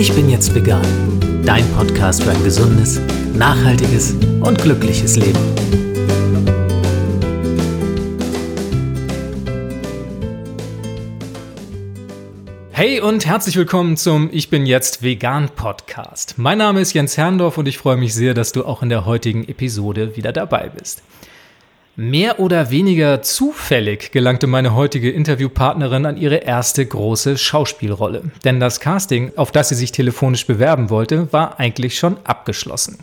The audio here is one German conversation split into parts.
Ich bin jetzt vegan. Dein Podcast für ein gesundes, nachhaltiges und glückliches Leben. Hey und herzlich willkommen zum Ich bin jetzt vegan Podcast. Mein Name ist Jens Herrndorf und ich freue mich sehr, dass du auch in der heutigen Episode wieder dabei bist. Mehr oder weniger zufällig gelangte meine heutige Interviewpartnerin an ihre erste große Schauspielrolle. Denn das Casting, auf das sie sich telefonisch bewerben wollte, war eigentlich schon abgeschlossen.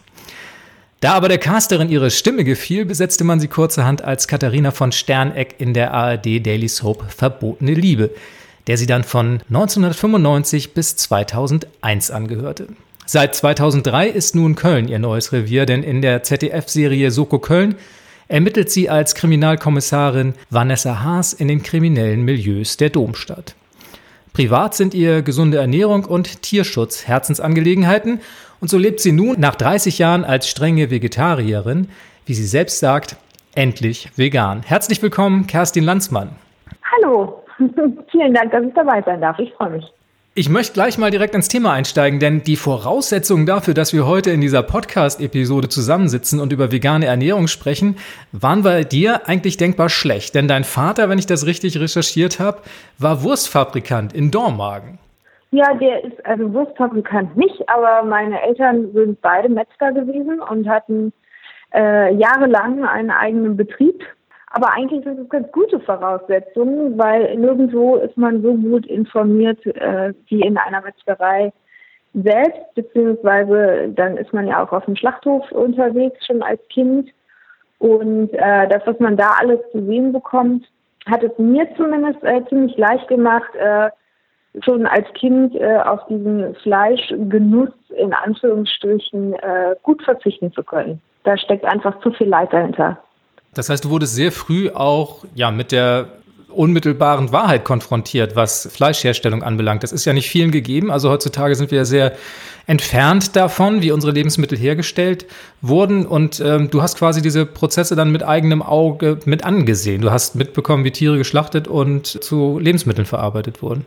Da aber der Casterin ihre Stimme gefiel, besetzte man sie kurzerhand als Katharina von Sterneck in der ARD Daily Soap Verbotene Liebe, der sie dann von 1995 bis 2001 angehörte. Seit 2003 ist nun Köln ihr neues Revier, denn in der ZDF-Serie Soko Köln ermittelt sie als Kriminalkommissarin Vanessa Haas in den kriminellen Milieus der Domstadt. Privat sind ihr gesunde Ernährung und Tierschutz Herzensangelegenheiten und so lebt sie nun nach 30 Jahren als strenge Vegetarierin, wie sie selbst sagt, endlich vegan. Herzlich willkommen, Kerstin Landsmann. Hallo, vielen Dank, dass ich dabei sein darf. Ich freue mich. Ich möchte gleich mal direkt ins Thema einsteigen, denn die Voraussetzungen dafür, dass wir heute in dieser Podcast-Episode zusammensitzen und über vegane Ernährung sprechen, waren bei dir eigentlich denkbar schlecht. Denn dein Vater, wenn ich das richtig recherchiert habe, war Wurstfabrikant in Dormagen. Ja, der ist also Wurstfabrikant nicht, aber meine Eltern sind beide Metzger gewesen und hatten äh, jahrelang einen eigenen Betrieb aber eigentlich sind es ganz gute Voraussetzungen, weil nirgendwo ist man so gut informiert äh, wie in einer Metzgerei selbst, beziehungsweise dann ist man ja auch auf dem Schlachthof unterwegs schon als Kind. Und äh, das, was man da alles zu sehen bekommt, hat es mir zumindest äh, ziemlich leicht gemacht, äh, schon als Kind äh, auf diesen Fleischgenuss in Anführungsstrichen äh, gut verzichten zu können. Da steckt einfach zu viel Leid dahinter. Das heißt, du wurdest sehr früh auch ja mit der unmittelbaren Wahrheit konfrontiert, was Fleischherstellung anbelangt. Das ist ja nicht vielen gegeben. Also heutzutage sind wir sehr entfernt davon, wie unsere Lebensmittel hergestellt wurden. Und ähm, du hast quasi diese Prozesse dann mit eigenem Auge mit angesehen. Du hast mitbekommen, wie Tiere geschlachtet und zu Lebensmitteln verarbeitet wurden.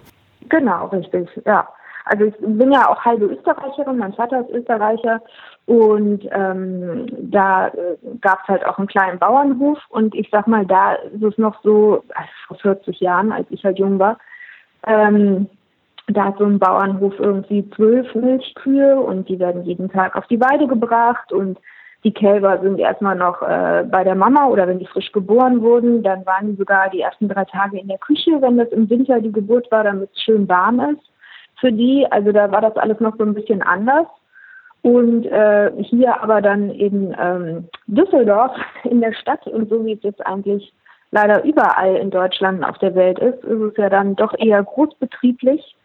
Genau, richtig, ja. Also ich bin ja auch halbe Österreicherin, mein Vater ist Österreicher und ähm, da äh, gab es halt auch einen kleinen Bauernhof und ich sag mal, da ist es noch so, also vor 40 Jahren, als ich halt jung war, ähm, da hat so ein Bauernhof irgendwie zwölf Milchkühe und die werden jeden Tag auf die Weide gebracht und die Kälber sind erstmal noch äh, bei der Mama oder wenn die frisch geboren wurden, dann waren die sogar die ersten drei Tage in der Küche, wenn das im Winter die Geburt war, damit es schön warm ist für die. Also da war das alles noch so ein bisschen anders. Und äh, hier aber dann in ähm, Düsseldorf in der Stadt und so wie es jetzt eigentlich leider überall in Deutschland auf der Welt ist, ist es ja dann doch eher großbetrieblich.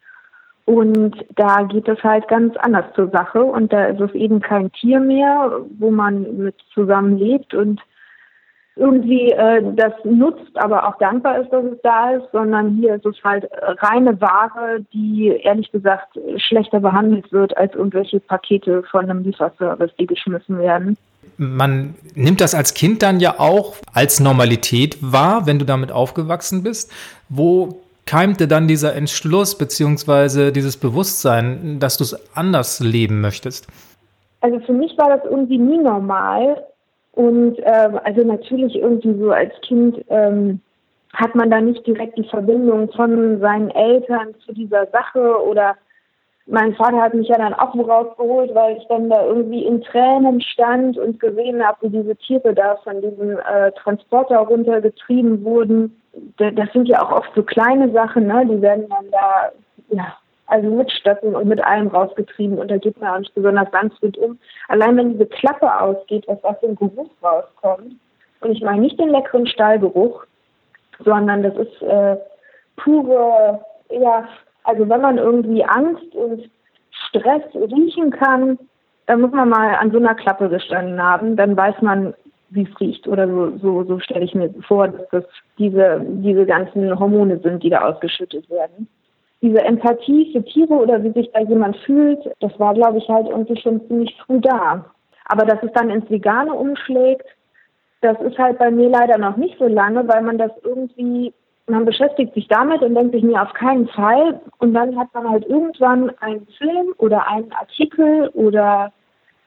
Und da geht es halt ganz anders zur Sache. Und da ist es eben kein Tier mehr, wo man mit zusammenlebt und irgendwie äh, das nutzt, aber auch dankbar ist, dass es da ist, sondern hier ist es halt reine Ware, die ehrlich gesagt schlechter behandelt wird als irgendwelche Pakete von einem Lieferservice, die geschmissen werden. Man nimmt das als Kind dann ja auch als Normalität wahr, wenn du damit aufgewachsen bist. Wo keimte dann dieser Entschluss beziehungsweise dieses Bewusstsein, dass du es anders leben möchtest? Also für mich war das irgendwie nie normal, und äh, also natürlich irgendwie so als Kind ähm, hat man da nicht direkt die Verbindung von seinen Eltern zu dieser Sache oder mein Vater hat mich ja dann auch rausgeholt, weil ich dann da irgendwie in Tränen stand und gesehen habe, wie diese Tiere da von diesem äh, Transporter runtergetrieben wurden. Das sind ja auch oft so kleine Sachen, ne? Die werden dann da ja also mit Stöcken und mit allem rausgetrieben und da geht man auch nicht besonders sanft um. Allein wenn diese Klappe ausgeht, was aus dem Geruch rauskommt, und ich meine nicht den leckeren Stahlgeruch, sondern das ist äh, pure, ja, also wenn man irgendwie Angst und Stress riechen kann, dann muss man mal an so einer Klappe gestanden haben, dann weiß man, wie es riecht. Oder so, so, so stelle ich mir vor, dass das diese, diese ganzen Hormone sind, die da ausgeschüttet werden diese Empathie für Tiere oder wie sich da jemand fühlt, das war, glaube ich, halt irgendwie schon ziemlich früh da. Aber dass es dann ins Vegane umschlägt, das ist halt bei mir leider noch nicht so lange, weil man das irgendwie man beschäftigt sich damit und denkt sich mir auf keinen Fall. Und dann hat man halt irgendwann einen Film oder einen Artikel oder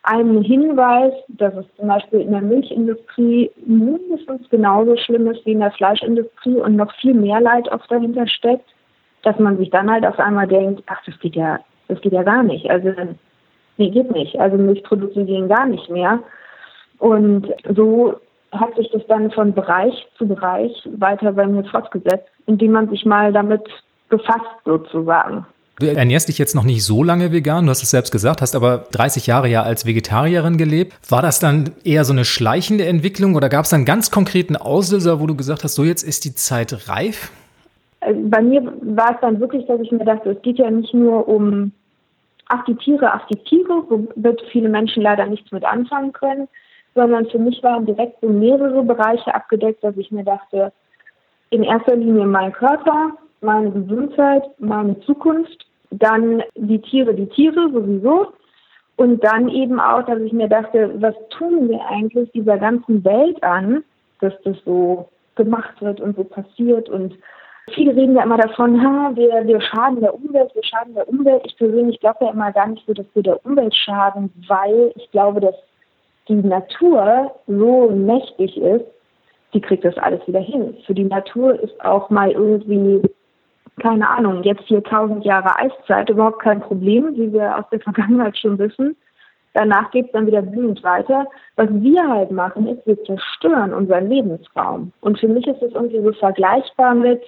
einen Hinweis, dass es zum Beispiel in der Milchindustrie mindestens genauso schlimm ist wie in der Fleischindustrie und noch viel mehr Leid auch dahinter steckt, dass man sich dann halt auf einmal denkt, ach, das geht ja, das geht ja gar nicht. Also nee, geht nicht. Also Milchprodukte gehen gar nicht mehr. Und so hat sich das dann von Bereich zu Bereich weiter bei mir fortgesetzt, indem man sich mal damit befasst sozusagen. Du ernährst dich jetzt noch nicht so lange vegan, du hast es selbst gesagt, hast aber 30 Jahre ja als Vegetarierin gelebt. War das dann eher so eine schleichende Entwicklung oder gab es einen ganz konkreten Auslöser, wo du gesagt hast, so jetzt ist die Zeit reif? Also bei mir war es dann wirklich, dass ich mir dachte, es geht ja nicht nur um, ach die Tiere, ach die Tiere, womit viele Menschen leider nichts mit anfangen können, sondern für mich waren direkt so mehrere Bereiche abgedeckt, dass ich mir dachte, in erster Linie mein Körper, meine Gesundheit, meine Zukunft, dann die Tiere, die Tiere sowieso und dann eben auch, dass ich mir dachte, was tun wir eigentlich dieser ganzen Welt an, dass das so gemacht wird und so passiert und Viele reden ja immer davon, ha, wir, wir schaden der Umwelt, wir schaden der Umwelt. Ich persönlich glaube ja immer gar nicht so, dass wir der Umwelt schaden, weil ich glaube, dass die Natur so mächtig ist, die kriegt das alles wieder hin. Für die Natur ist auch mal irgendwie, keine Ahnung, jetzt 4000 Jahre Eiszeit überhaupt kein Problem, wie wir aus der Vergangenheit schon wissen. Danach geht es dann wieder blühend weiter. Was wir halt machen, ist, wir zerstören unseren Lebensraum. Und für mich ist es irgendwie so vergleichbar mit,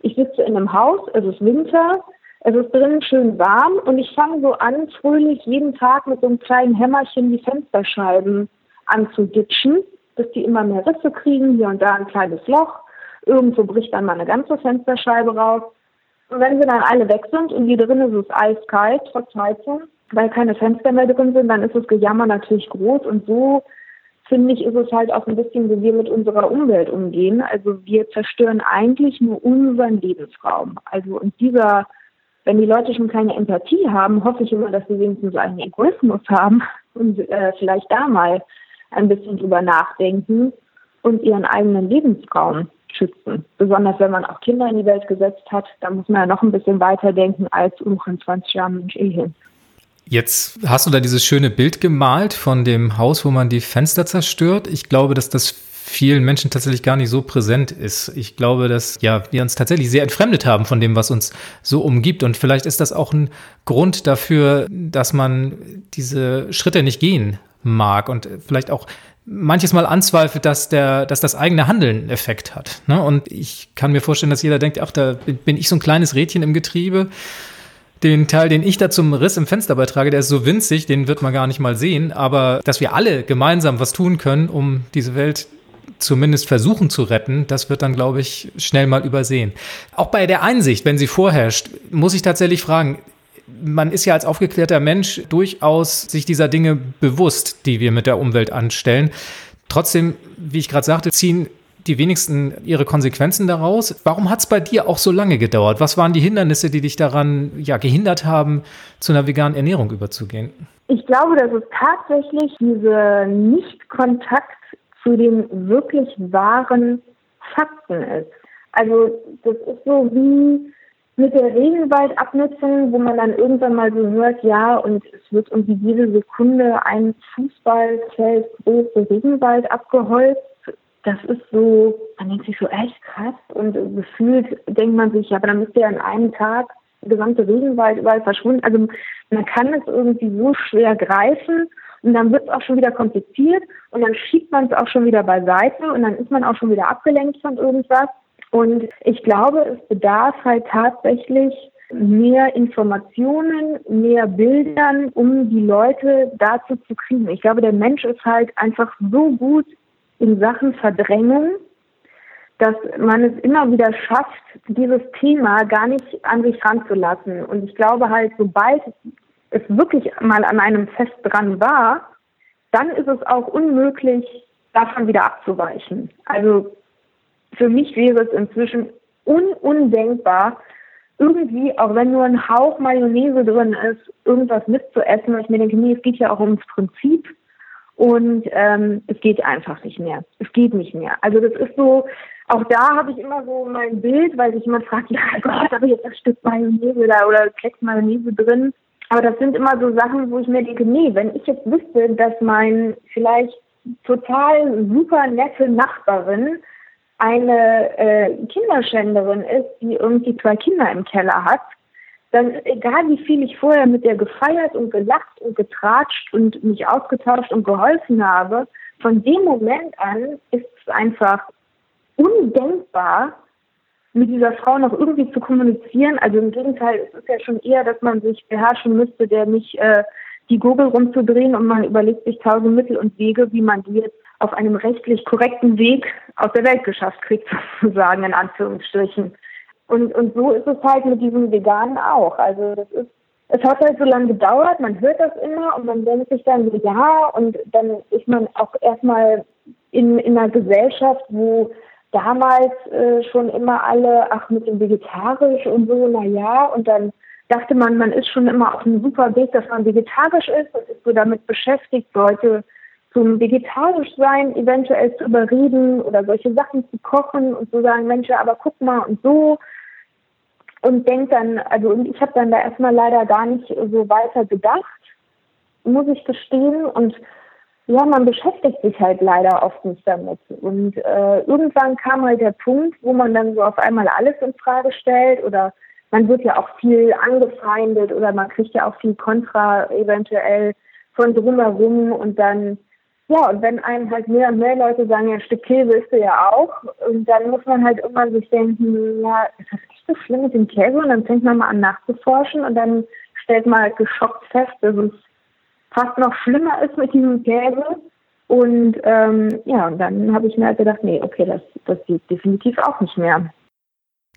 ich sitze in einem Haus, es ist Winter, es ist drinnen schön warm und ich fange so an, fröhlich jeden Tag mit so einem kleinen Hämmerchen die Fensterscheiben anzuditschen, bis die immer mehr Risse kriegen, hier und da ein kleines Loch. Irgendwo bricht dann mal eine ganze Fensterscheibe raus. Und wenn sie dann alle weg sind und die drinnen ist es eiskalt, trotz Heizung, weil keine Fenster mehr drin sind, dann ist das Gejammer natürlich groß und so finde ich, ist es halt auch ein bisschen, wie wir mit unserer Umwelt umgehen. Also wir zerstören eigentlich nur unseren Lebensraum. Also und dieser wenn die Leute schon keine Empathie haben, hoffe ich immer, dass sie wenigstens einen Egoismus haben und äh, vielleicht da mal ein bisschen drüber nachdenken und ihren eigenen Lebensraum schützen. Besonders wenn man auch Kinder in die Welt gesetzt hat, da muss man ja noch ein bisschen weiter denken als um in 20 Jahren Mensch eh hin. Jetzt hast du da dieses schöne Bild gemalt von dem Haus, wo man die Fenster zerstört. Ich glaube, dass das vielen Menschen tatsächlich gar nicht so präsent ist. Ich glaube, dass ja wir uns tatsächlich sehr entfremdet haben von dem, was uns so umgibt. Und vielleicht ist das auch ein Grund dafür, dass man diese Schritte nicht gehen mag und vielleicht auch manches Mal anzweifelt, dass der, dass das eigene Handeln Effekt hat. Ne? Und ich kann mir vorstellen, dass jeder denkt, ach, da bin ich so ein kleines Rädchen im Getriebe. Den Teil, den ich da zum Riss im Fenster beitrage, der ist so winzig, den wird man gar nicht mal sehen. Aber dass wir alle gemeinsam was tun können, um diese Welt zumindest versuchen zu retten, das wird dann, glaube ich, schnell mal übersehen. Auch bei der Einsicht, wenn sie vorherrscht, muss ich tatsächlich fragen, man ist ja als aufgeklärter Mensch durchaus sich dieser Dinge bewusst, die wir mit der Umwelt anstellen. Trotzdem, wie ich gerade sagte, ziehen die wenigsten ihre Konsequenzen daraus. Warum hat es bei dir auch so lange gedauert? Was waren die Hindernisse, die dich daran ja, gehindert haben, zu einer veganen Ernährung überzugehen? Ich glaube, dass es tatsächlich diese Nicht-Kontakt zu den wirklich wahren Fakten ist. Also das ist so wie mit der Regenwaldabnutzung, wo man dann irgendwann mal so hört, ja, und es wird irgendwie jede Sekunde ein Fußballfeld große Regenwald abgeholzt. Das ist so, man denkt sich so echt krass und gefühlt denkt man sich, ja, aber dann müsste ja an einem Tag der gesamte Regenwald überall verschwunden. Also man kann es irgendwie so schwer greifen und dann wird es auch schon wieder kompliziert und dann schiebt man es auch schon wieder beiseite und dann ist man auch schon wieder abgelenkt von irgendwas. Und ich glaube, es bedarf halt tatsächlich mehr Informationen, mehr Bildern, um die Leute dazu zu kriegen. Ich glaube, der Mensch ist halt einfach so gut in Sachen Verdrängung, dass man es immer wieder schafft, dieses Thema gar nicht an sich ranzulassen. Und ich glaube halt, sobald es wirklich mal an einem Fest dran war, dann ist es auch unmöglich, davon wieder abzuweichen. Also für mich wäre es inzwischen un undenkbar, irgendwie, auch wenn nur ein Hauch Mayonnaise drin ist, irgendwas mitzuessen. Ich mir denke, nee, es geht ja auch ums Prinzip. Und ähm, es geht einfach nicht mehr. Es geht nicht mehr. Also das ist so, auch da habe ich immer so mein Bild, weil sich jemand fragt, ja Gott, habe ich jetzt ein Stück Mayonnaise da oder Klecks Mayonnaise drin. Aber das sind immer so Sachen, wo ich mir denke, nee, wenn ich jetzt wüsste, dass mein vielleicht total super nette Nachbarin eine äh, Kinderschänderin ist, die irgendwie zwei Kinder im Keller hat, dann egal wie viel ich vorher mit der gefeiert und gelacht und getratscht und mich ausgetauscht und geholfen habe, von dem Moment an ist es einfach undenkbar, mit dieser Frau noch irgendwie zu kommunizieren. Also im Gegenteil, es ist ja schon eher, dass man sich beherrschen müsste, der nicht äh, die Gurgel rumzudrehen und man überlegt sich tausend Mittel und Wege, wie man die jetzt auf einem rechtlich korrekten Weg aus der Welt geschafft kriegt, sozusagen, in Anführungsstrichen. Und, und so ist es halt mit diesem Veganen auch. Also das ist, es hat halt so lange gedauert, man hört das immer und man denkt sich dann so, ja, und dann ist man auch erstmal in, in einer Gesellschaft, wo damals äh, schon immer alle, ach, mit dem Vegetarisch und so, na ja, und dann dachte man, man ist schon immer auf einem super Weg, dass man vegetarisch ist und ist so damit beschäftigt, Leute zum vegetarisch sein eventuell zu überreden oder solche Sachen zu kochen und zu sagen, Mensch, aber guck mal und so. Und denkt dann, also ich habe dann da erstmal leider gar nicht so weiter gedacht, muss ich gestehen. Und ja, man beschäftigt sich halt leider oft nicht damit. Und äh, irgendwann kam halt der Punkt, wo man dann so auf einmal alles in Frage stellt oder man wird ja auch viel angefeindet oder man kriegt ja auch viel Kontra eventuell von drumherum und dann, ja, und wenn einem halt mehr und mehr Leute sagen, ja, ein Stück Käse isst du ja auch, dann muss man halt irgendwann sich denken, ja, ist das echt so schlimm mit dem Käse? Und dann fängt man mal an nachzuforschen und dann stellt man halt geschockt fest, dass es fast noch schlimmer ist mit diesem Käse. Und ähm, ja, und dann habe ich mir halt gedacht, nee, okay, das, das geht definitiv auch nicht mehr.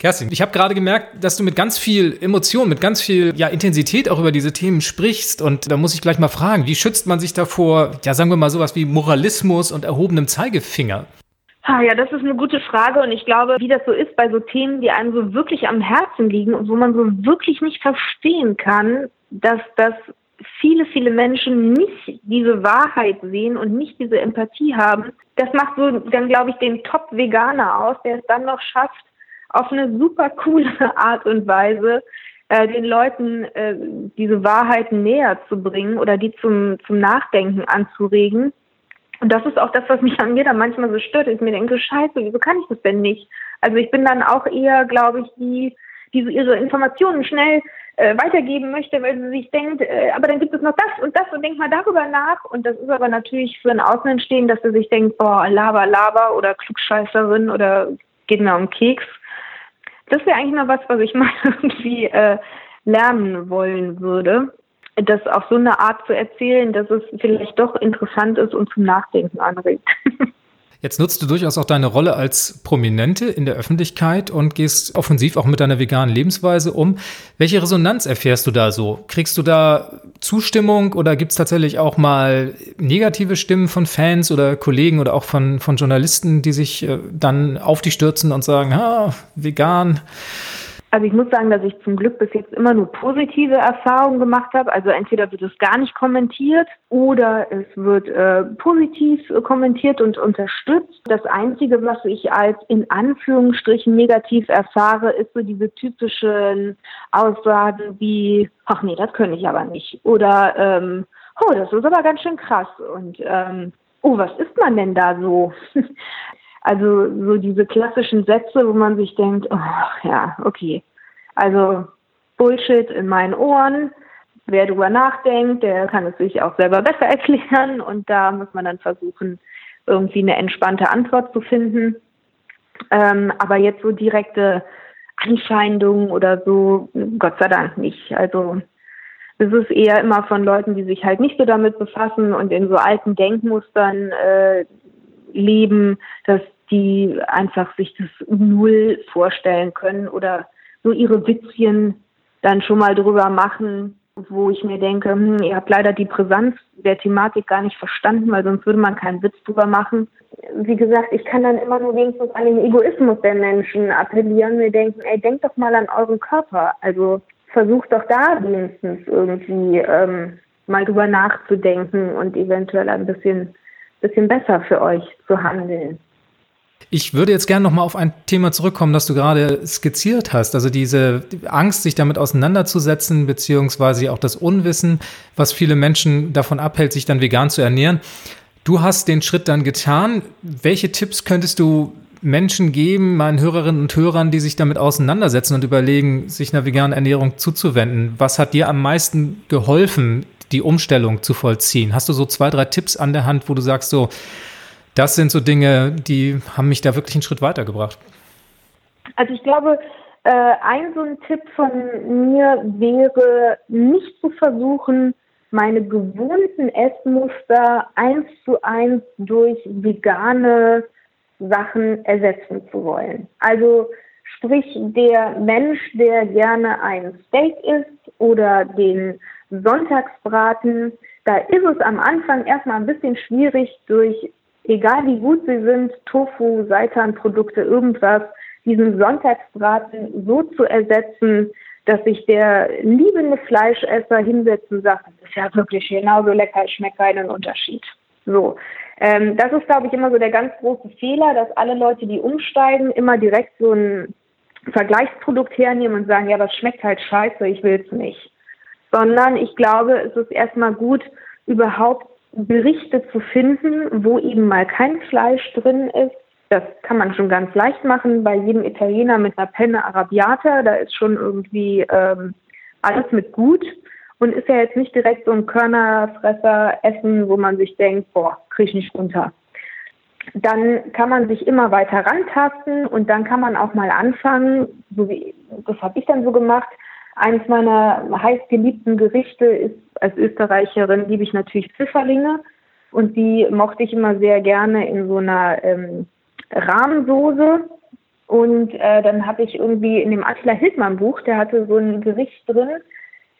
Kerstin, ich habe gerade gemerkt, dass du mit ganz viel Emotion, mit ganz viel ja, Intensität auch über diese Themen sprichst. Und da muss ich gleich mal fragen, wie schützt man sich davor, ja, sagen wir mal sowas wie Moralismus und erhobenem Zeigefinger? Ah, ja, das ist eine gute Frage und ich glaube, wie das so ist bei so Themen, die einem so wirklich am Herzen liegen und wo man so wirklich nicht verstehen kann, dass das viele, viele Menschen nicht diese Wahrheit sehen und nicht diese Empathie haben. Das macht so dann, glaube ich, den Top-Veganer aus, der es dann noch schafft, auf eine super coole Art und Weise äh, den Leuten äh, diese Wahrheiten näher zu bringen oder die zum, zum Nachdenken anzuregen. Und das ist auch das, was mich an mir dann manchmal so stört. Ich mir denke, scheiße, wieso kann ich das denn nicht? Also ich bin dann auch eher, glaube ich, die, die so ihre Informationen schnell äh, weitergeben möchte, weil sie sich denkt, äh, aber dann gibt es noch das und das und denkt mal darüber nach. Und das ist aber natürlich für ein Außenstehen, dass er sich denkt, boah, Laber, Laber oder Klugscheißerin oder geht mir um Keks. Das wäre eigentlich mal was, was ich mal irgendwie äh, lernen wollen würde. Das auf so eine Art zu erzählen, dass es vielleicht doch interessant ist und zum Nachdenken anregt. Jetzt nutzt du durchaus auch deine Rolle als Prominente in der Öffentlichkeit und gehst offensiv auch mit deiner veganen Lebensweise um. Welche Resonanz erfährst du da so? Kriegst du da Zustimmung oder gibt es tatsächlich auch mal negative Stimmen von Fans oder Kollegen oder auch von, von Journalisten, die sich äh, dann auf dich stürzen und sagen, ha, vegan? Also ich muss sagen, dass ich zum Glück bis jetzt immer nur positive Erfahrungen gemacht habe. Also entweder wird es gar nicht kommentiert oder es wird äh, positiv kommentiert und unterstützt. Das Einzige, was ich als in Anführungsstrichen negativ erfahre, ist so diese typischen Aussagen wie, ach nee, das könnte ich aber nicht. Oder, ähm, oh, das ist aber ganz schön krass. Und ähm, oh, was ist man denn da so? Also so diese klassischen Sätze, wo man sich denkt, oh, ja, okay. Also Bullshit in meinen Ohren. Wer darüber nachdenkt, der kann es sich auch selber besser erklären und da muss man dann versuchen, irgendwie eine entspannte Antwort zu finden. Ähm, aber jetzt so direkte Anfeindungen oder so, Gott sei Dank nicht. Also es ist eher immer von Leuten, die sich halt nicht so damit befassen und in so alten Denkmustern äh, leben, dass die einfach sich das null vorstellen können oder so ihre Witzchen dann schon mal drüber machen, wo ich mir denke, hm, ihr habt leider die Brisanz der Thematik gar nicht verstanden, weil sonst würde man keinen Witz drüber machen. Wie gesagt, ich kann dann immer nur wenigstens an den Egoismus der Menschen appellieren, mir denken, ey, denkt doch mal an euren Körper. Also versucht doch da wenigstens irgendwie ähm, mal drüber nachzudenken und eventuell ein bisschen bisschen besser für euch zu handeln. Ich würde jetzt gerne nochmal auf ein Thema zurückkommen, das du gerade skizziert hast. Also diese Angst, sich damit auseinanderzusetzen, beziehungsweise auch das Unwissen, was viele Menschen davon abhält, sich dann vegan zu ernähren. Du hast den Schritt dann getan. Welche Tipps könntest du Menschen geben, meinen Hörerinnen und Hörern, die sich damit auseinandersetzen und überlegen, sich einer veganen Ernährung zuzuwenden? Was hat dir am meisten geholfen, die Umstellung zu vollziehen? Hast du so zwei, drei Tipps an der Hand, wo du sagst, so, das sind so Dinge, die haben mich da wirklich einen Schritt weitergebracht. Also ich glaube, äh, ein so ein Tipp von mir wäre, nicht zu versuchen, meine gewohnten Essmuster eins zu eins durch vegane Sachen ersetzen zu wollen. Also sprich, der Mensch, der gerne ein Steak isst oder den Sonntagsbraten, da ist es am Anfang erstmal ein bisschen schwierig, durch egal wie gut sie sind, Tofu, Seitanprodukte, irgendwas, diesen Sonntagsbraten so zu ersetzen, dass sich der liebende Fleischesser hinsetzt und sagt, das ist ja wirklich genauso lecker, es schmeckt keinen Unterschied. So. Ähm, das ist, glaube ich, immer so der ganz große Fehler, dass alle Leute, die umsteigen, immer direkt so ein Vergleichsprodukt hernehmen und sagen, ja, das schmeckt halt scheiße, ich will es nicht. Sondern ich glaube, es ist erstmal gut, überhaupt Berichte zu finden, wo eben mal kein Fleisch drin ist. Das kann man schon ganz leicht machen bei jedem Italiener mit einer Penne Arabiata. Da ist schon irgendwie ähm, alles mit gut und ist ja jetzt nicht direkt so ein Körnerfresser essen, wo man sich denkt, boah, krieg ich nicht runter. Dann kann man sich immer weiter rantasten und dann kann man auch mal anfangen, so wie das habe ich dann so gemacht, eines meiner heißgeliebten Gerichte ist, als Österreicherin liebe ich natürlich Pfifferlinge und die mochte ich immer sehr gerne in so einer ähm, Rahmensoße. Und äh, dann habe ich irgendwie in dem Attila Hildmann Buch, der hatte so ein Gericht drin,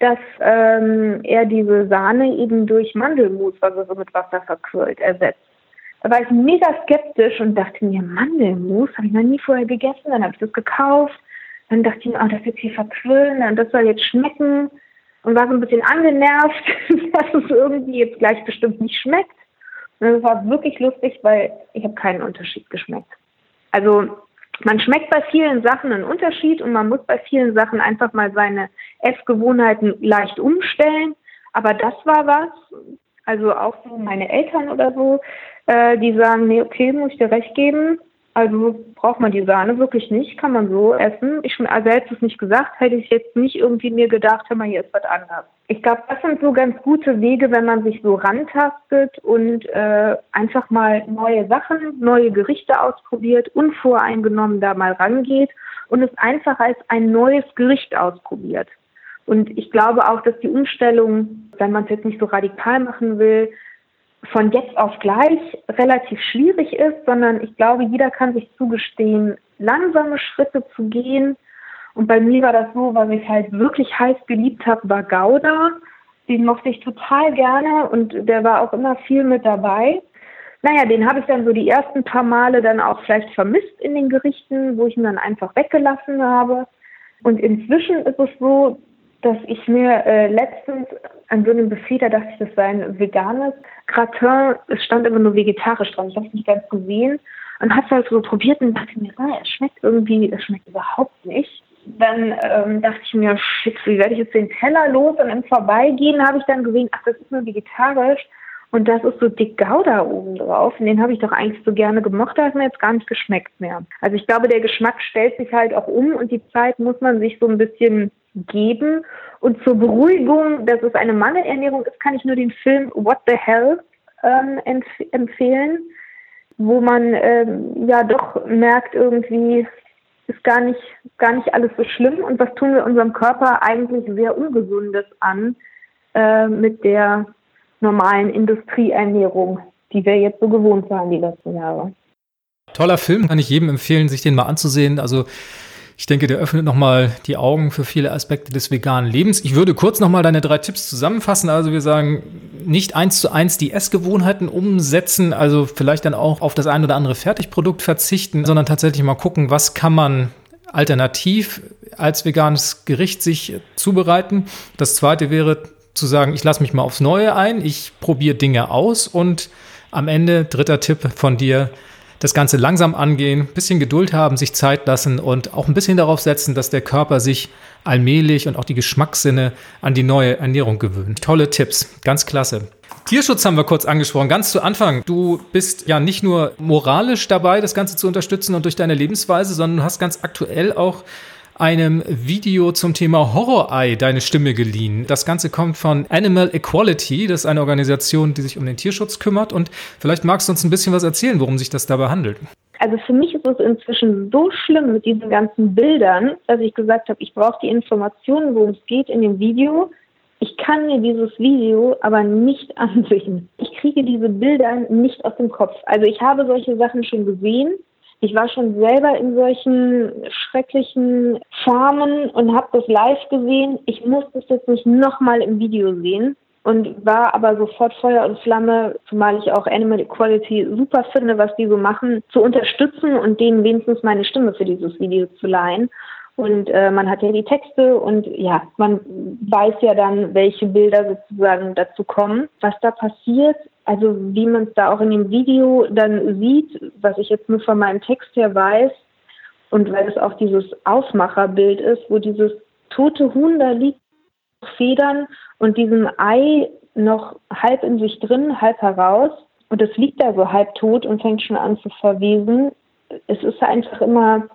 dass ähm, er diese Sahne eben durch Mandelmus, also so mit Wasser verquirlt, ersetzt. Da war ich mega skeptisch und dachte mir, Mandelmus habe ich noch nie vorher gegessen. Dann habe ich das gekauft dann dachte ich mir, oh, das wird hier verquillen und das soll jetzt schmecken. Und war so ein bisschen angenervt, dass es irgendwie jetzt gleich bestimmt nicht schmeckt. Und es war wirklich lustig, weil ich habe keinen Unterschied geschmeckt. Also man schmeckt bei vielen Sachen einen Unterschied und man muss bei vielen Sachen einfach mal seine Essgewohnheiten leicht umstellen. Aber das war was, also auch so meine Eltern oder so, äh, die sagen, nee, okay, muss ich dir recht geben, also braucht man die Sahne wirklich nicht, kann man so essen. Ich also hätte es nicht gesagt, hätte ich jetzt nicht irgendwie mir gedacht, hör mal, hier ist was anderes. Ich glaube, das sind so ganz gute Wege, wenn man sich so rantastet und äh, einfach mal neue Sachen, neue Gerichte ausprobiert, unvoreingenommen da mal rangeht und es einfach als ein neues Gericht ausprobiert. Und ich glaube auch, dass die Umstellung, wenn man es jetzt nicht so radikal machen will, von jetzt auf gleich relativ schwierig ist, sondern ich glaube, jeder kann sich zugestehen, langsame Schritte zu gehen. Und bei mir war das so, was ich halt wirklich heiß geliebt habe, war Gouda. Den mochte ich total gerne und der war auch immer viel mit dabei. Naja, den habe ich dann so die ersten paar Male dann auch vielleicht vermisst in den Gerichten, wo ich ihn dann einfach weggelassen habe. Und inzwischen ist es so, dass ich mir äh, letztens an so einem Buffet, da dachte ich, das sei ein veganes Gratin, es stand immer nur vegetarisch dran, ich habe es nicht ganz gesehen und habe es halt so probiert und dachte mir, ah, es schmeckt irgendwie, es schmeckt überhaupt nicht. Dann ähm, dachte ich mir, shit, wie werde ich jetzt den Teller los? Und im Vorbeigehen habe ich dann gesehen, ach, das ist nur vegetarisch. Und das ist so dick Gouda oben drauf. Und den habe ich doch eigentlich so gerne gemocht, da hat mir jetzt gar nicht geschmeckt mehr. Also ich glaube, der Geschmack stellt sich halt auch um und die Zeit muss man sich so ein bisschen geben. Und zur Beruhigung, dass es eine Mangelernährung ist, kann ich nur den Film What the Hell ähm, empf empfehlen, wo man ähm, ja doch merkt, irgendwie ist gar nicht, gar nicht alles so schlimm und was tun wir unserem Körper eigentlich sehr Ungesundes an äh, mit der normalen Industrieernährung, die wir jetzt so gewohnt waren die letzten Jahre. Toller Film, kann ich jedem empfehlen, sich den mal anzusehen. Also ich denke, der öffnet nochmal die Augen für viele Aspekte des veganen Lebens. Ich würde kurz nochmal deine drei Tipps zusammenfassen. Also wir sagen, nicht eins zu eins die Essgewohnheiten umsetzen, also vielleicht dann auch auf das ein oder andere Fertigprodukt verzichten, sondern tatsächlich mal gucken, was kann man alternativ als veganes Gericht sich zubereiten. Das zweite wäre zu sagen, ich lasse mich mal aufs Neue ein, ich probiere Dinge aus und am Ende, dritter Tipp von dir, das Ganze langsam angehen, bisschen Geduld haben, sich Zeit lassen und auch ein bisschen darauf setzen, dass der Körper sich allmählich und auch die Geschmackssinne an die neue Ernährung gewöhnt. Tolle Tipps, ganz klasse. Tierschutz haben wir kurz angesprochen, ganz zu Anfang. Du bist ja nicht nur moralisch dabei, das Ganze zu unterstützen und durch deine Lebensweise, sondern du hast ganz aktuell auch einem Video zum Thema Horror-Eye deine Stimme geliehen. Das Ganze kommt von Animal Equality. Das ist eine Organisation, die sich um den Tierschutz kümmert. Und vielleicht magst du uns ein bisschen was erzählen, worum sich das dabei handelt. Also für mich ist es inzwischen so schlimm mit diesen ganzen Bildern, dass ich gesagt habe, ich brauche die Informationen, worum es geht in dem Video. Ich kann mir dieses Video aber nicht ansehen. Ich kriege diese Bilder nicht aus dem Kopf. Also ich habe solche Sachen schon gesehen, ich war schon selber in solchen schrecklichen Formen und habe das live gesehen. Ich musste es jetzt nicht nochmal im Video sehen und war aber sofort Feuer und Flamme, zumal ich auch Animal Equality super finde, was die so machen, zu unterstützen und denen wenigstens meine Stimme für dieses Video zu leihen. Und äh, man hat ja die Texte und ja, man weiß ja dann, welche Bilder sozusagen dazu kommen. Was da passiert, also wie man es da auch in dem Video dann sieht, was ich jetzt nur von meinem Text her weiß, und weil es auch dieses Aufmacherbild ist, wo dieses tote Huhn da liegt, Federn und diesem Ei noch halb in sich drin, halb heraus. Und es liegt da so halb tot und fängt schon an zu verwesen. Es ist einfach immer,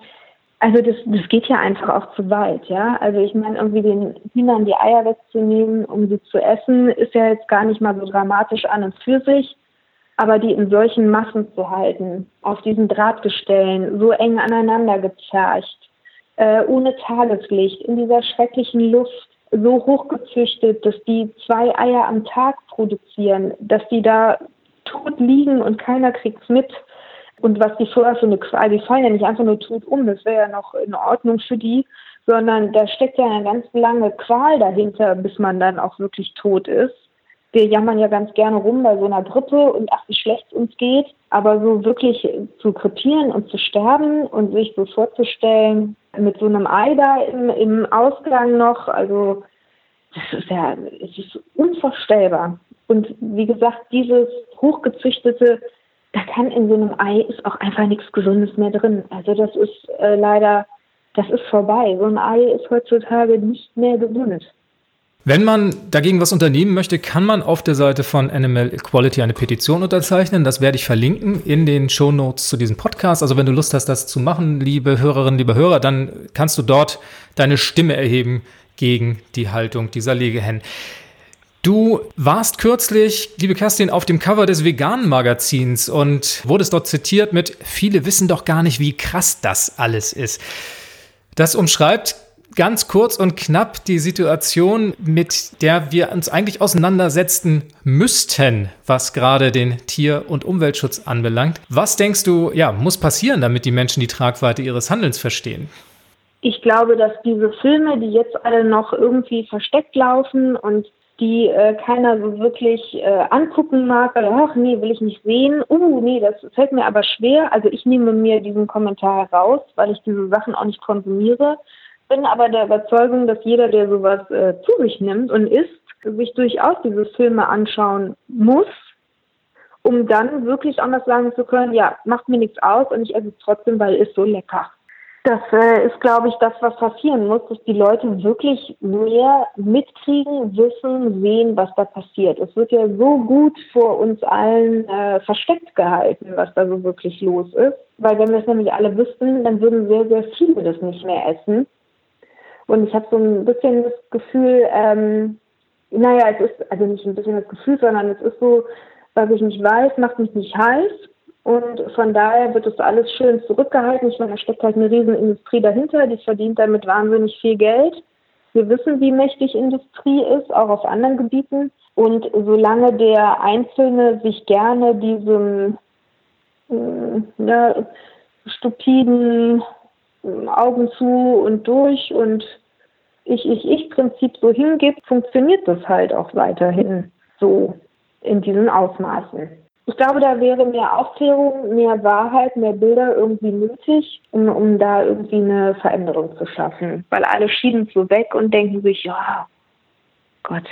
also das, das geht ja einfach auch zu weit, ja. Also ich meine, irgendwie den Hühnern die Eier wegzunehmen, um sie zu essen, ist ja jetzt gar nicht mal so dramatisch an und für sich. Aber die in solchen Massen zu halten, auf diesen Drahtgestellen, so eng aneinander gepfercht, äh, ohne Tageslicht, in dieser schrecklichen Luft, so hochgezüchtet, dass die zwei Eier am Tag produzieren, dass die da tot liegen und keiner kriegt's mit und was die vorher für eine Qual, die fallen ja nicht einfach nur tot um, das wäre ja noch in Ordnung für die, sondern da steckt ja eine ganz lange Qual dahinter, bis man dann auch wirklich tot ist. Wir jammern ja ganz gerne rum bei so einer Grippe und ach, wie schlecht es uns geht, aber so wirklich zu krepieren und zu sterben und sich so vorzustellen, mit so einem Ei da im, im Ausgang noch, also das ist ja, es ist unvorstellbar. Und wie gesagt, dieses hochgezüchtete da kann in so einem Ei ist auch einfach nichts Gesundes mehr drin. Also das ist äh, leider, das ist vorbei. So ein Ei ist heutzutage nicht mehr gesund. Wenn man dagegen was unternehmen möchte, kann man auf der Seite von Animal Equality eine Petition unterzeichnen. Das werde ich verlinken in den Show Notes zu diesem Podcast. Also wenn du Lust hast, das zu machen, liebe Hörerinnen, liebe Hörer, dann kannst du dort deine Stimme erheben gegen die Haltung dieser Legehennen. Du warst kürzlich, liebe Kerstin, auf dem Cover des veganen Magazins und wurdest dort zitiert mit Viele wissen doch gar nicht, wie krass das alles ist. Das umschreibt ganz kurz und knapp die Situation, mit der wir uns eigentlich auseinandersetzen müssten, was gerade den Tier- und Umweltschutz anbelangt. Was denkst du, ja, muss passieren, damit die Menschen die Tragweite ihres Handelns verstehen? Ich glaube, dass diese Filme, die jetzt alle noch irgendwie versteckt laufen und die äh, keiner so wirklich äh, angucken mag, oder ach nee, will ich nicht sehen, uh, nee, das fällt mir aber schwer. Also ich nehme mir diesen Kommentar heraus, weil ich diese Sachen auch nicht konsumiere, bin aber der Überzeugung, dass jeder, der sowas äh, zu sich nimmt und isst, sich durchaus diese Filme anschauen muss, um dann wirklich anders sagen zu können, ja, macht mir nichts aus und ich esse es trotzdem, weil es so lecker. Das äh, ist, glaube ich, das, was passieren muss, dass die Leute wirklich mehr mitkriegen, wissen, sehen, was da passiert. Es wird ja so gut vor uns allen äh, versteckt gehalten, was da so wirklich los ist. Weil wenn wir es nämlich alle wüssten, dann würden sehr, sehr viele das nicht mehr essen. Und ich habe so ein bisschen das Gefühl, ähm, naja, es ist also nicht ein bisschen das Gefühl, sondern es ist so, was ich nicht weiß, macht mich nicht heiß. Und von daher wird das alles schön zurückgehalten. Ich meine, da steckt halt eine Riesenindustrie dahinter, die verdient damit wahnsinnig viel Geld. Wir wissen, wie mächtig Industrie ist, auch auf anderen Gebieten. Und solange der Einzelne sich gerne diesem äh, ja, stupiden Augen zu und durch und ich, ich, ich Prinzip so hingibt, funktioniert das halt auch weiterhin so in diesen Ausmaßen. Ich glaube, da wäre mehr Aufklärung, mehr Wahrheit, mehr Bilder irgendwie nötig, um, um da irgendwie eine Veränderung zu schaffen. Weil alle schieben so weg und denken sich, ja, Gott.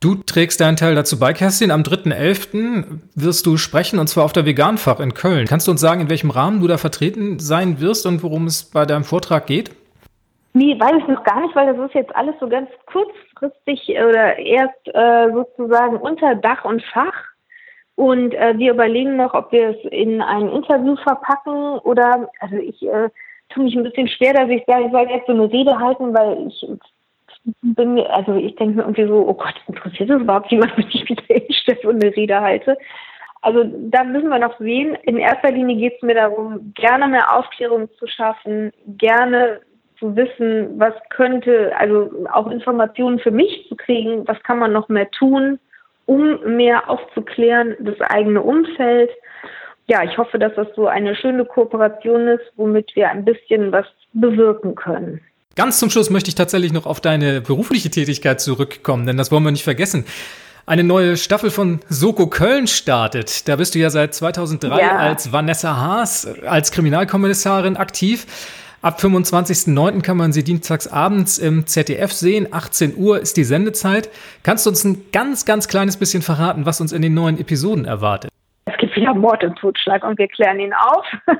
Du trägst deinen Teil dazu bei, Kerstin. Am 3.11. wirst du sprechen und zwar auf der Veganfach in Köln. Kannst du uns sagen, in welchem Rahmen du da vertreten sein wirst und worum es bei deinem Vortrag geht? Nee, weiß ich noch gar nicht, weil das ist jetzt alles so ganz kurzfristig oder erst äh, sozusagen unter Dach und Fach. Und äh, wir überlegen noch, ob wir es in ein Interview verpacken oder, also ich äh, tue mich ein bisschen schwer, dass ich sage, ich soll jetzt so eine Rede halten, weil ich bin mir, also ich denke mir irgendwie so, oh Gott, interessiert es überhaupt jemand, wenn ich wieder hinstelle und eine Rede halte? Also da müssen wir noch sehen. In erster Linie geht es mir darum, gerne mehr Aufklärung zu schaffen, gerne zu wissen, was könnte, also auch Informationen für mich zu kriegen, was kann man noch mehr tun, um mehr aufzuklären, das eigene Umfeld. Ja, ich hoffe, dass das so eine schöne Kooperation ist, womit wir ein bisschen was bewirken können. Ganz zum Schluss möchte ich tatsächlich noch auf deine berufliche Tätigkeit zurückkommen, denn das wollen wir nicht vergessen. Eine neue Staffel von Soko Köln startet. Da bist du ja seit 2003 ja. als Vanessa Haas, als Kriminalkommissarin aktiv. Ab 25.09. kann man sie dienstags abends im ZDF sehen. 18 Uhr ist die Sendezeit. Kannst du uns ein ganz, ganz kleines bisschen verraten, was uns in den neuen Episoden erwartet? Es gibt wieder Mord und Totschlag und wir klären ihn auf.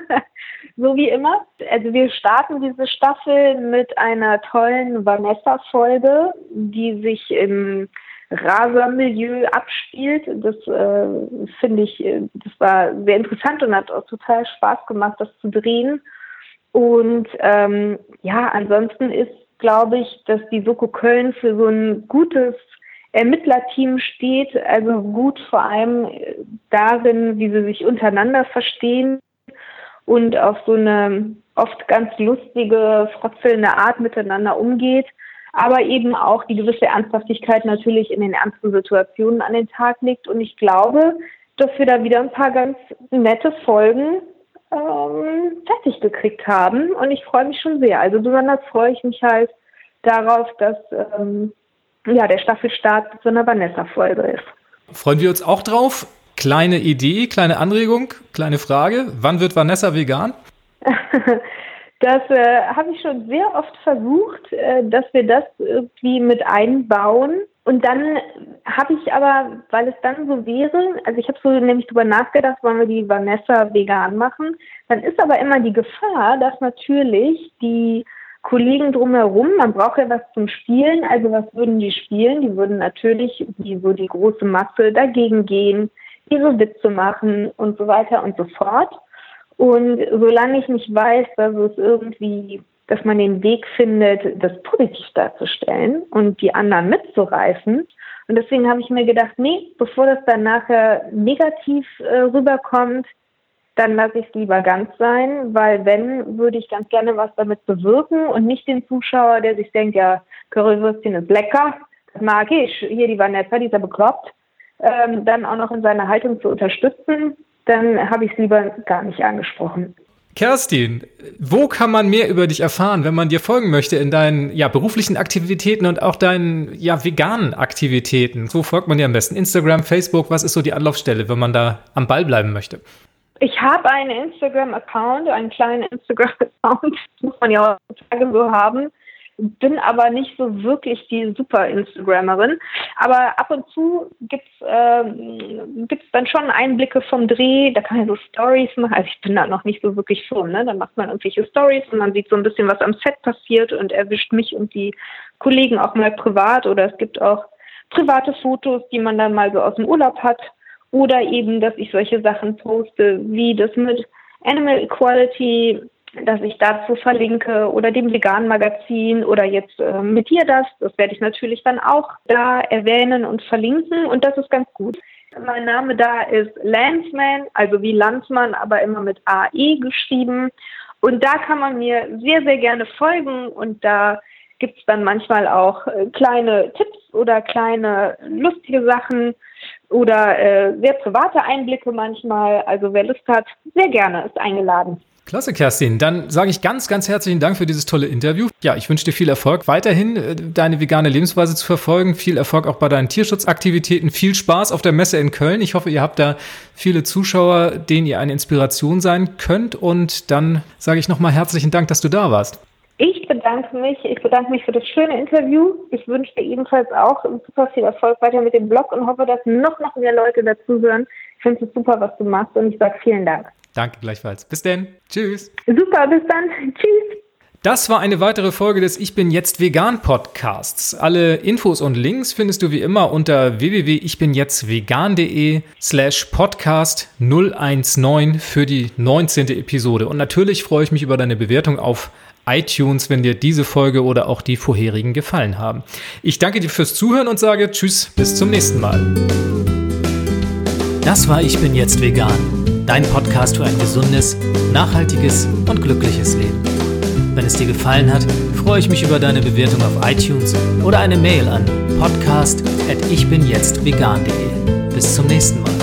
so wie immer. Also wir starten diese Staffel mit einer tollen Vanessa-Folge, die sich im Raser-Milieu abspielt. Das äh, finde ich, das war sehr interessant und hat auch total Spaß gemacht, das zu drehen. Und ähm, ja, ansonsten ist, glaube ich, dass die Soko Köln für so ein gutes Ermittlerteam steht, also gut vor allem darin, wie sie sich untereinander verstehen und auf so eine oft ganz lustige, frotzelnde Art miteinander umgeht, aber eben auch die gewisse Ernsthaftigkeit natürlich in den ernsten Situationen an den Tag legt. Und ich glaube, dass wir da wieder ein paar ganz nette Folgen ähm, fertig gekriegt haben. Und ich freue mich schon sehr. Also besonders freue ich mich halt darauf, dass ähm, ja, der Staffelstart so eine Vanessa-Folge ist. Freuen wir uns auch drauf. Kleine Idee, kleine Anregung, kleine Frage. Wann wird Vanessa vegan? das äh, habe ich schon sehr oft versucht, äh, dass wir das irgendwie mit einbauen. Und dann habe ich aber, weil es dann so wäre, also ich habe so nämlich drüber nachgedacht, wollen wir die Vanessa vegan machen, dann ist aber immer die Gefahr, dass natürlich die Kollegen drumherum, man braucht ja was zum Spielen, also was würden die spielen? Die würden natürlich, wie so die große Masse, dagegen gehen, ihre Witze machen und so weiter und so fort. Und solange ich nicht weiß, dass es irgendwie, dass man den Weg findet, das positiv darzustellen und die anderen mitzureißen. Und deswegen habe ich mir gedacht, nee, bevor das dann nachher negativ äh, rüberkommt, dann lasse ich es lieber ganz sein, weil wenn, würde ich ganz gerne was damit bewirken und nicht den Zuschauer, der sich denkt, ja, Currywürstchen ist lecker, das mag ich, hier die Vanessa, die ist ja bekloppt, ähm, dann auch noch in seiner Haltung zu unterstützen, dann habe ich es lieber gar nicht angesprochen. Kerstin, wo kann man mehr über dich erfahren, wenn man dir folgen möchte in deinen ja, beruflichen Aktivitäten und auch deinen ja, veganen Aktivitäten? Wo folgt man dir am besten? Instagram, Facebook, was ist so die Anlaufstelle, wenn man da am Ball bleiben möchte? Ich habe einen Instagram-Account, einen kleinen Instagram-Account, muss man ja heutzutage so haben bin aber nicht so wirklich die super Instagrammerin. Aber ab und zu gibt's äh, gibt's dann schon Einblicke vom Dreh. Da kann man so Stories machen. Also ich bin da noch nicht so wirklich schon. Ne? Dann macht man irgendwelche Stories und man sieht so ein bisschen, was am Set passiert und erwischt mich und die Kollegen auch mal privat. Oder es gibt auch private Fotos, die man dann mal so aus dem Urlaub hat. Oder eben, dass ich solche Sachen poste, wie das mit Animal Equality dass ich dazu verlinke oder dem veganen Magazin oder jetzt äh, mit dir das. Das werde ich natürlich dann auch da erwähnen und verlinken und das ist ganz gut. Mein Name da ist Landsman, also wie Landsmann, aber immer mit AE geschrieben. Und da kann man mir sehr, sehr gerne folgen und da gibt es dann manchmal auch äh, kleine Tipps oder kleine lustige Sachen oder äh, sehr private Einblicke manchmal. Also wer Lust hat, sehr gerne ist eingeladen. Klasse, Kerstin. Dann sage ich ganz, ganz herzlichen Dank für dieses tolle Interview. Ja, ich wünsche dir viel Erfolg weiterhin, äh, deine vegane Lebensweise zu verfolgen. Viel Erfolg auch bei deinen Tierschutzaktivitäten. Viel Spaß auf der Messe in Köln. Ich hoffe, ihr habt da viele Zuschauer, denen ihr eine Inspiration sein könnt. Und dann sage ich nochmal herzlichen Dank, dass du da warst. Ich bedanke mich. Ich bedanke mich für das schöne Interview. Ich wünsche dir ebenfalls auch super viel Erfolg weiter mit dem Blog und hoffe, dass noch, noch mehr Leute dazuhören. Ich finde es super, was du machst und ich sage vielen Dank. Danke gleichfalls. Bis denn. Tschüss. Super, bis dann. Tschüss. Das war eine weitere Folge des Ich bin jetzt vegan Podcasts. Alle Infos und Links findest du wie immer unter www.ichbinjetztvegan.de slash podcast 019 für die 19. Episode. Und natürlich freue ich mich über deine Bewertung auf iTunes, wenn dir diese Folge oder auch die vorherigen gefallen haben. Ich danke dir fürs Zuhören und sage Tschüss, bis zum nächsten Mal. Das war Ich bin jetzt vegan, dein Podcast für ein gesundes, nachhaltiges und glückliches Leben. Wenn es dir gefallen hat, freue ich mich über deine Bewertung auf iTunes oder eine Mail an podcast@ichbinjetztvegan.de. Bis zum nächsten Mal.